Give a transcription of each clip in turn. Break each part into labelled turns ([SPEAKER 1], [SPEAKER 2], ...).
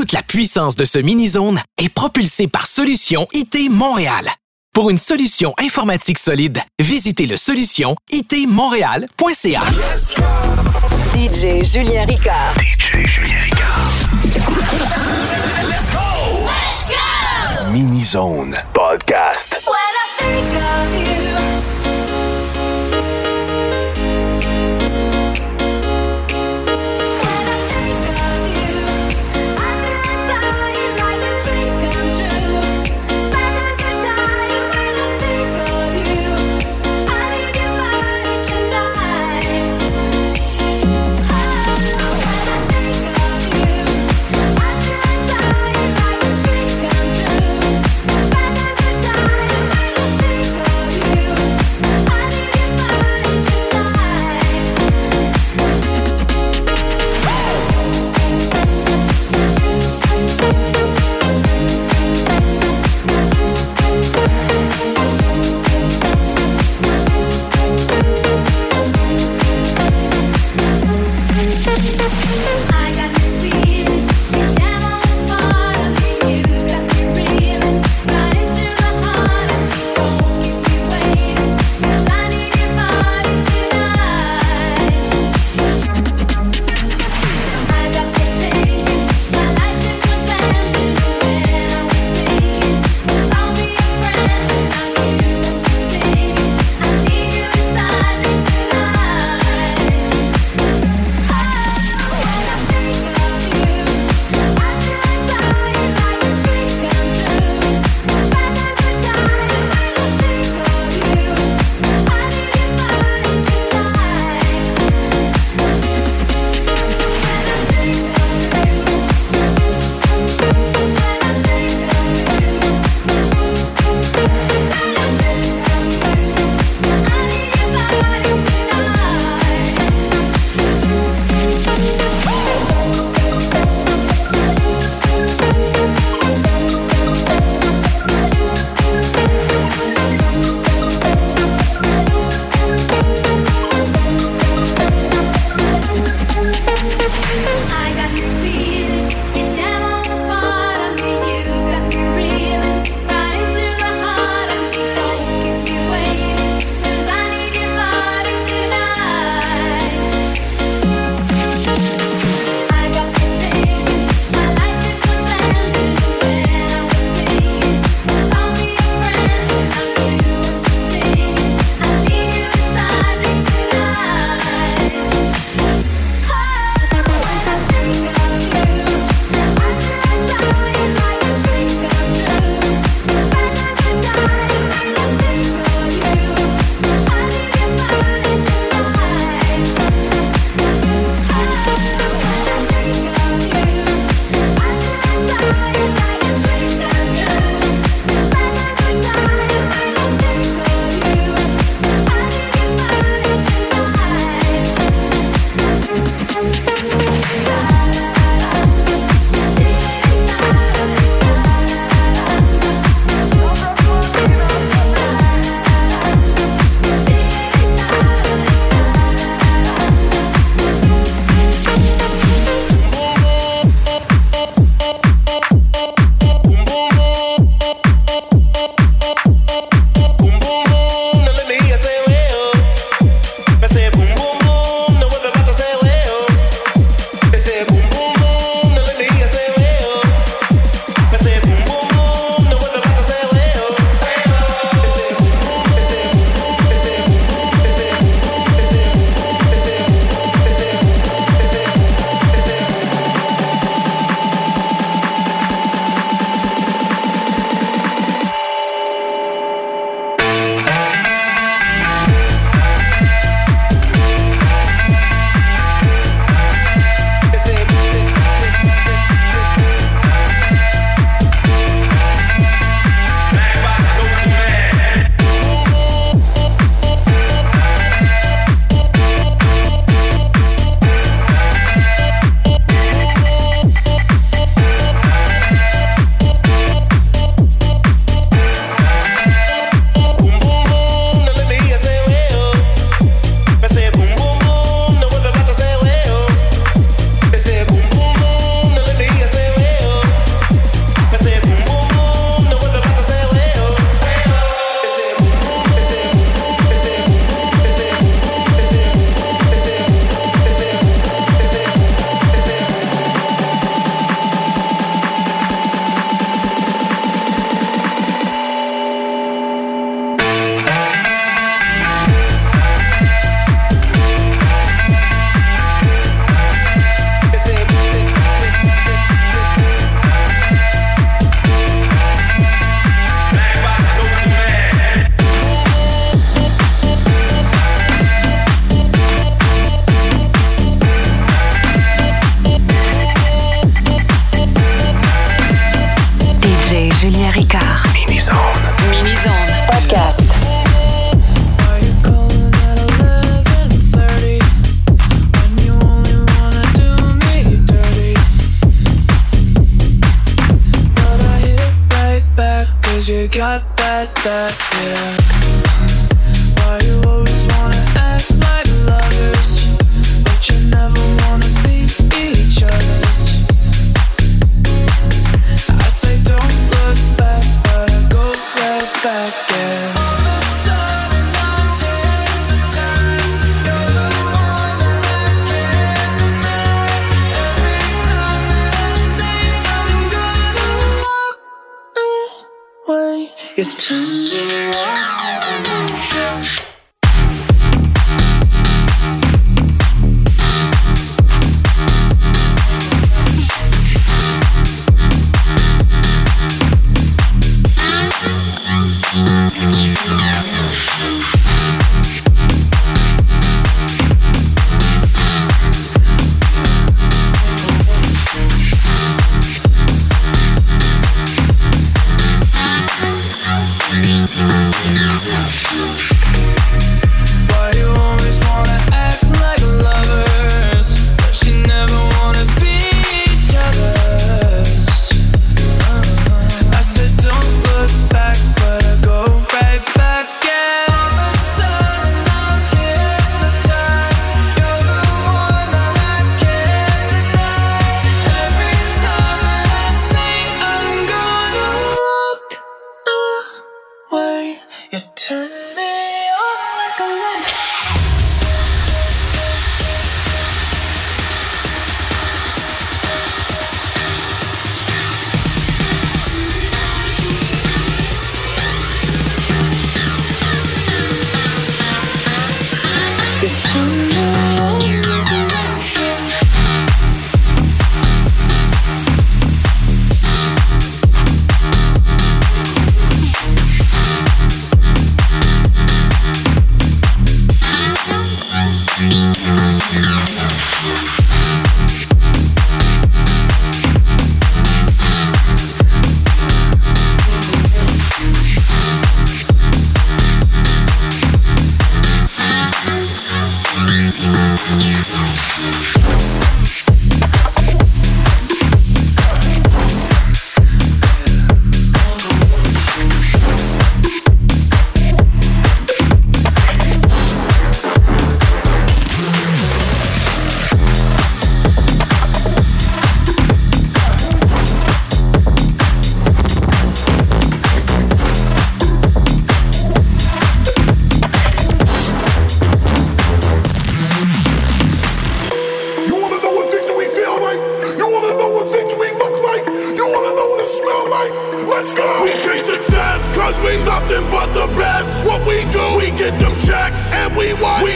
[SPEAKER 1] Toute la puissance de ce mini-zone est propulsée par Solution IT Montréal. Pour une solution informatique solide, visitez le solution itmontréal.ca.
[SPEAKER 2] DJ Julien Ricard.
[SPEAKER 3] DJ Julien Ricard. Mini Zone Podcast.
[SPEAKER 2] Julien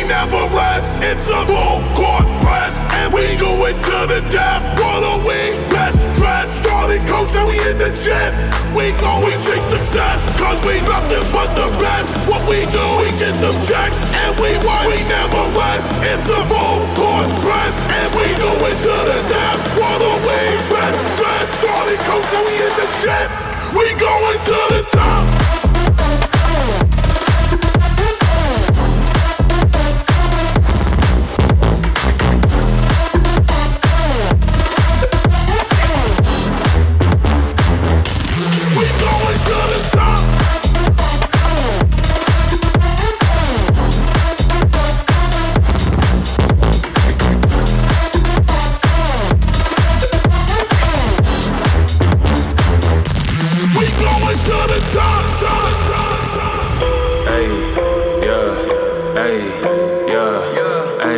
[SPEAKER 4] we never rest. It's a full court press, and we do it to the death. Are we? Best dressed. Started coach, now we in the jet. We go, we chase success, cause we nothing but the best. What we do, we get them checks, and we what? We never rest. It's a full court press, and we do it to the death. Are we? Best dressed. Started coach, now we in the jet. We going to the top.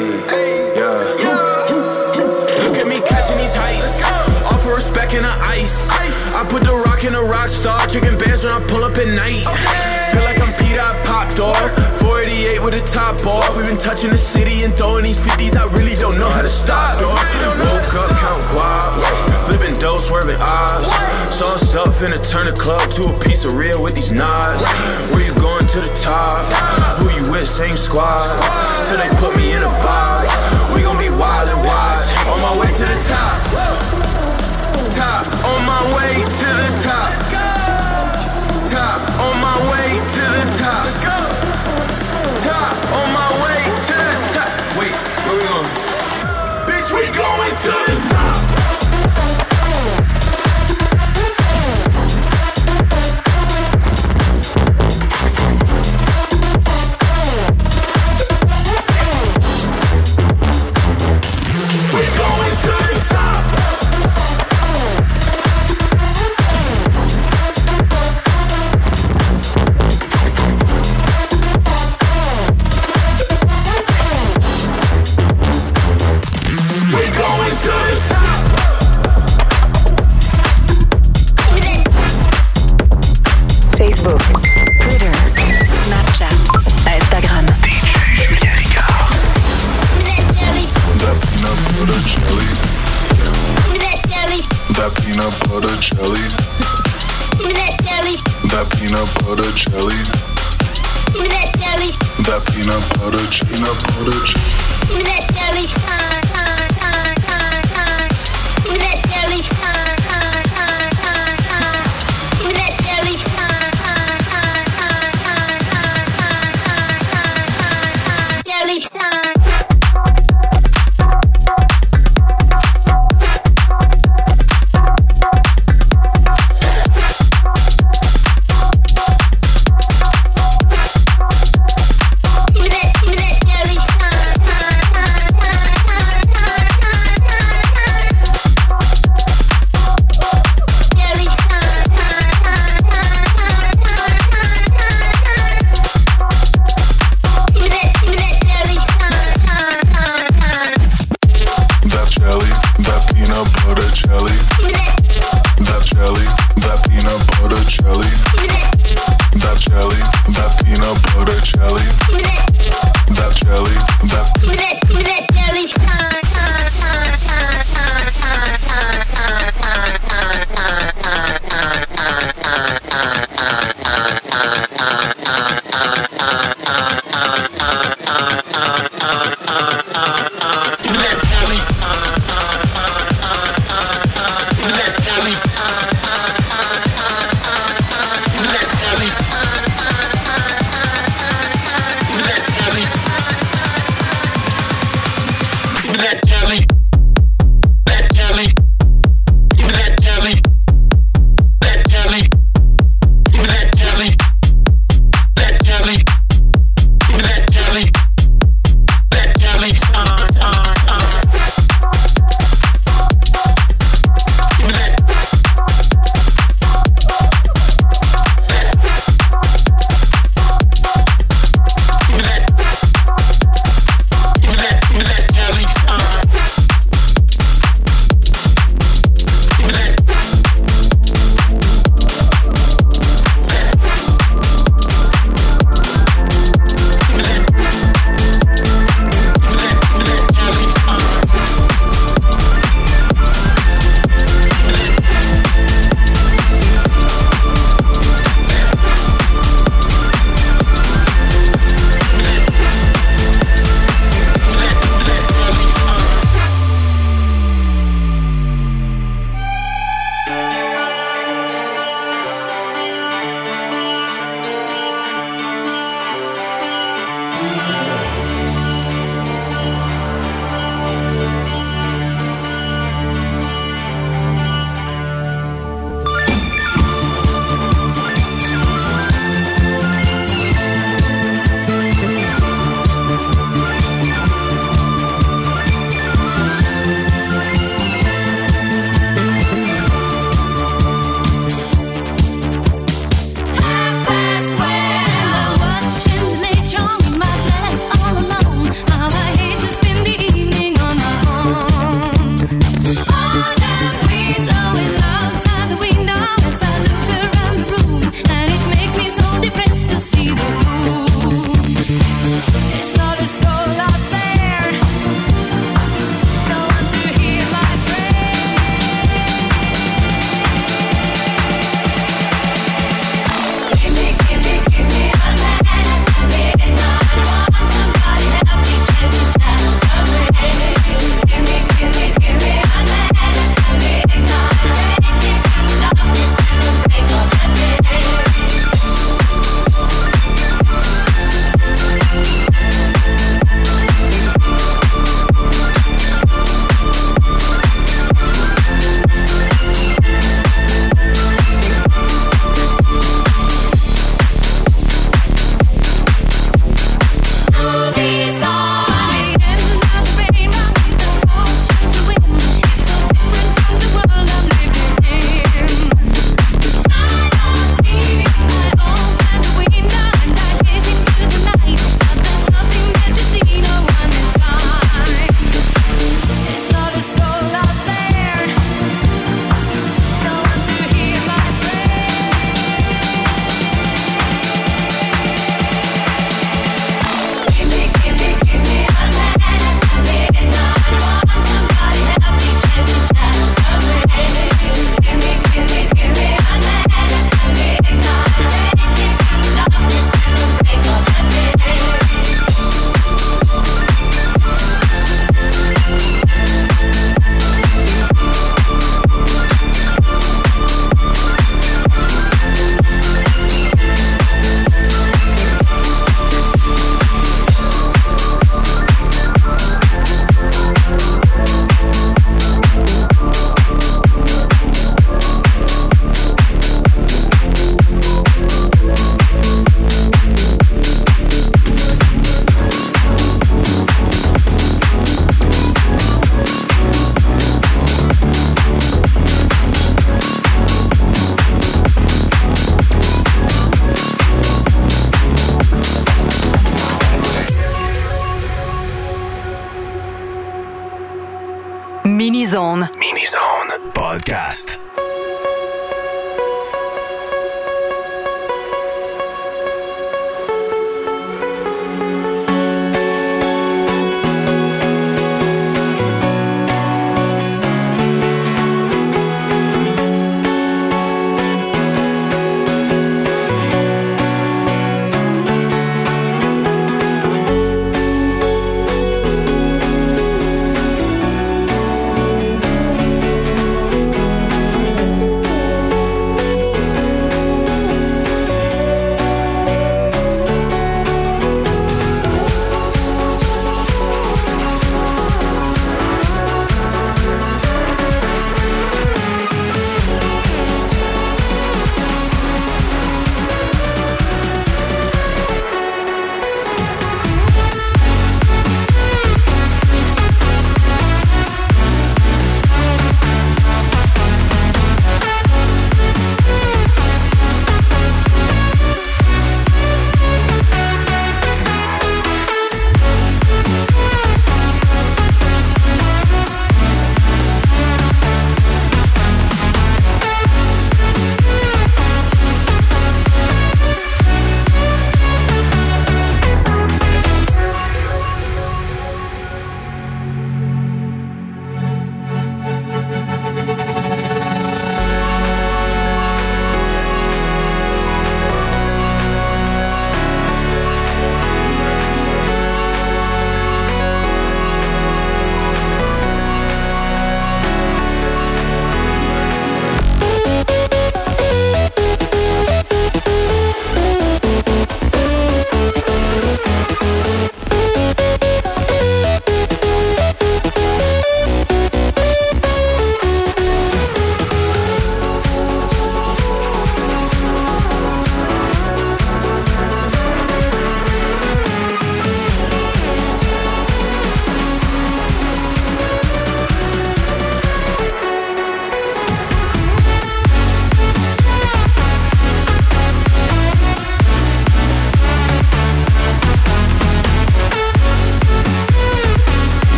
[SPEAKER 5] Hey, yeah. Look at me catching these heights. Offer respect in the ice. I put the rock in a rock star. Chicken bands when I pull up at night. Feel like I'm I popped off. 48 with a top off. We've been touching the city and throwing these 50s. I really don't know how to stop. Woke up, count guap. Flipping dough, swerving odds. Sauced up, finna turn the club to a piece of real with these knives. Where you going to the top? Who you with? Same squad. Till they put me in a box. We gon' be wild and wide. On my way to the top. Top. On my way to the top.
[SPEAKER 6] top on my way to the top. Let's go. Top on my way to the top. Wait, where we going? Bitch, we going to the top.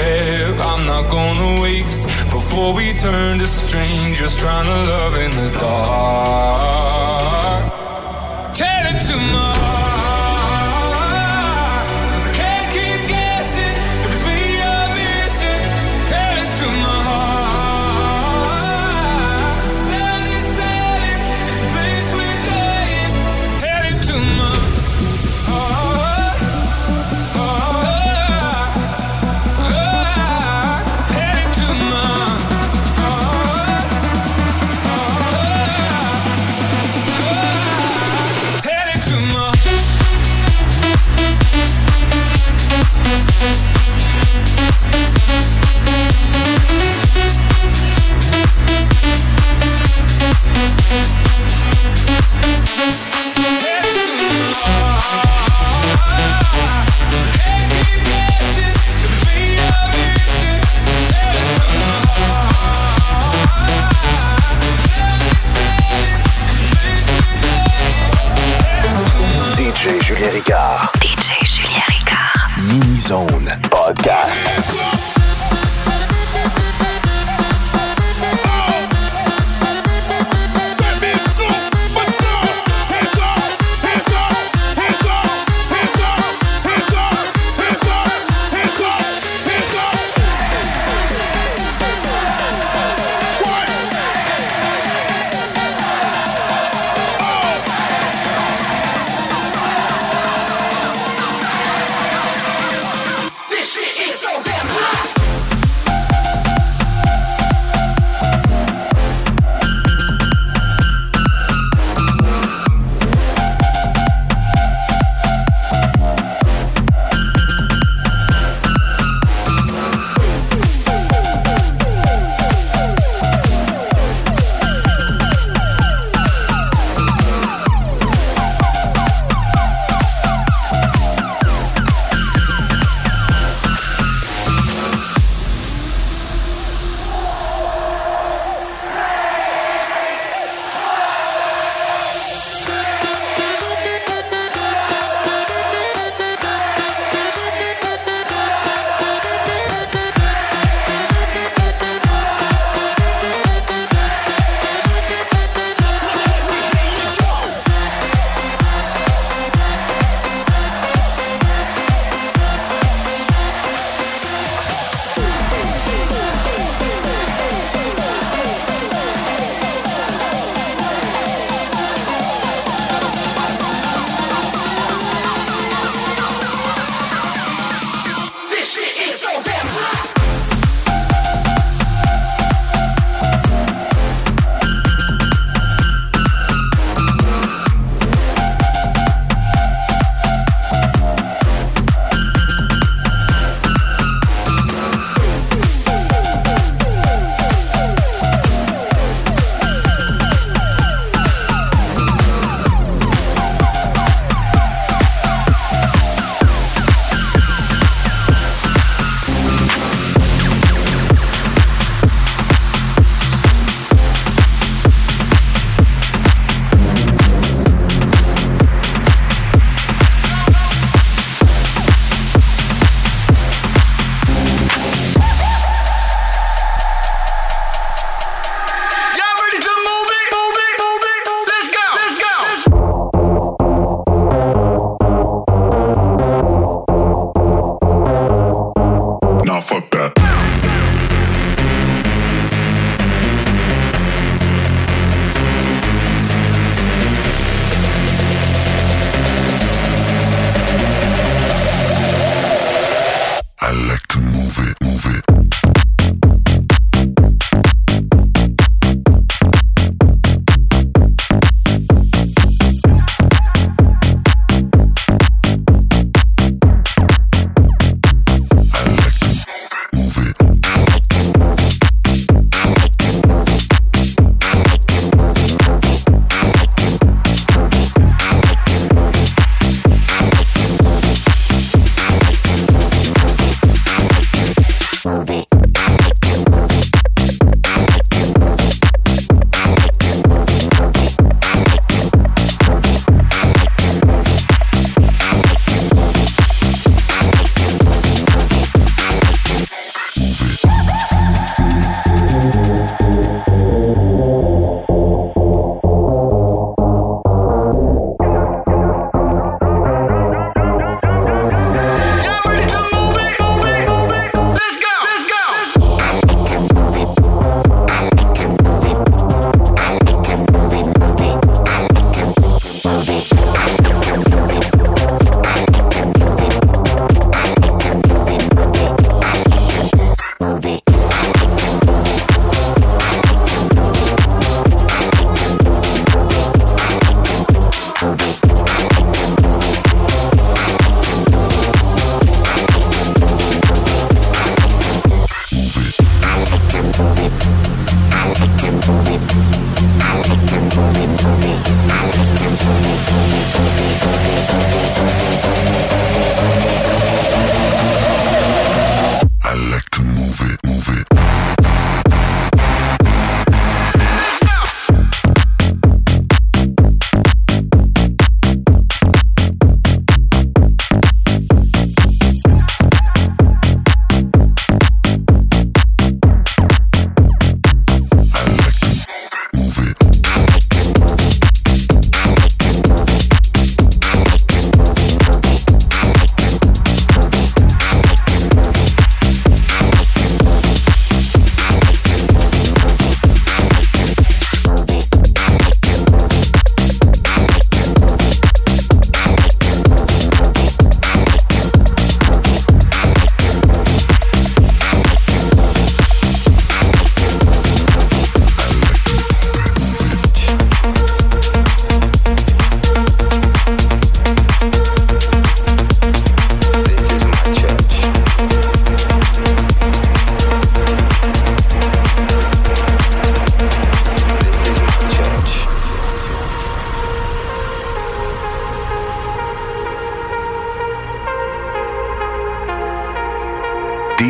[SPEAKER 6] have, I'm not gonna waste. Before we turn to strangers, trying to love in the dark. Tell it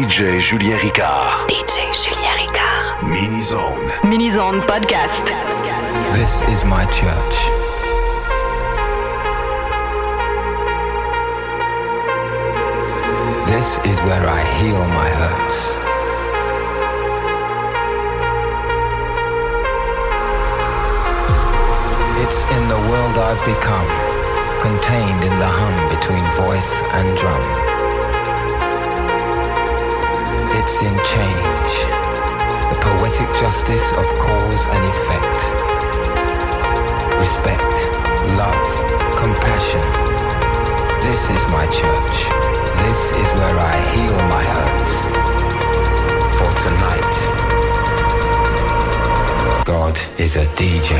[SPEAKER 3] DJ Julien Ricard.
[SPEAKER 2] DJ Julien Ricard.
[SPEAKER 3] Mini Zone.
[SPEAKER 2] Minizone Podcast.
[SPEAKER 7] This is my church. This is where I heal my hurts. It's in the world I've become, contained in the hum between voice and drum. It's in change, the poetic justice of cause and effect. Respect, love, compassion. This is my church. This is where I heal my hurts. For tonight, God is a DJ.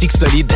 [SPEAKER 1] Informatique solide,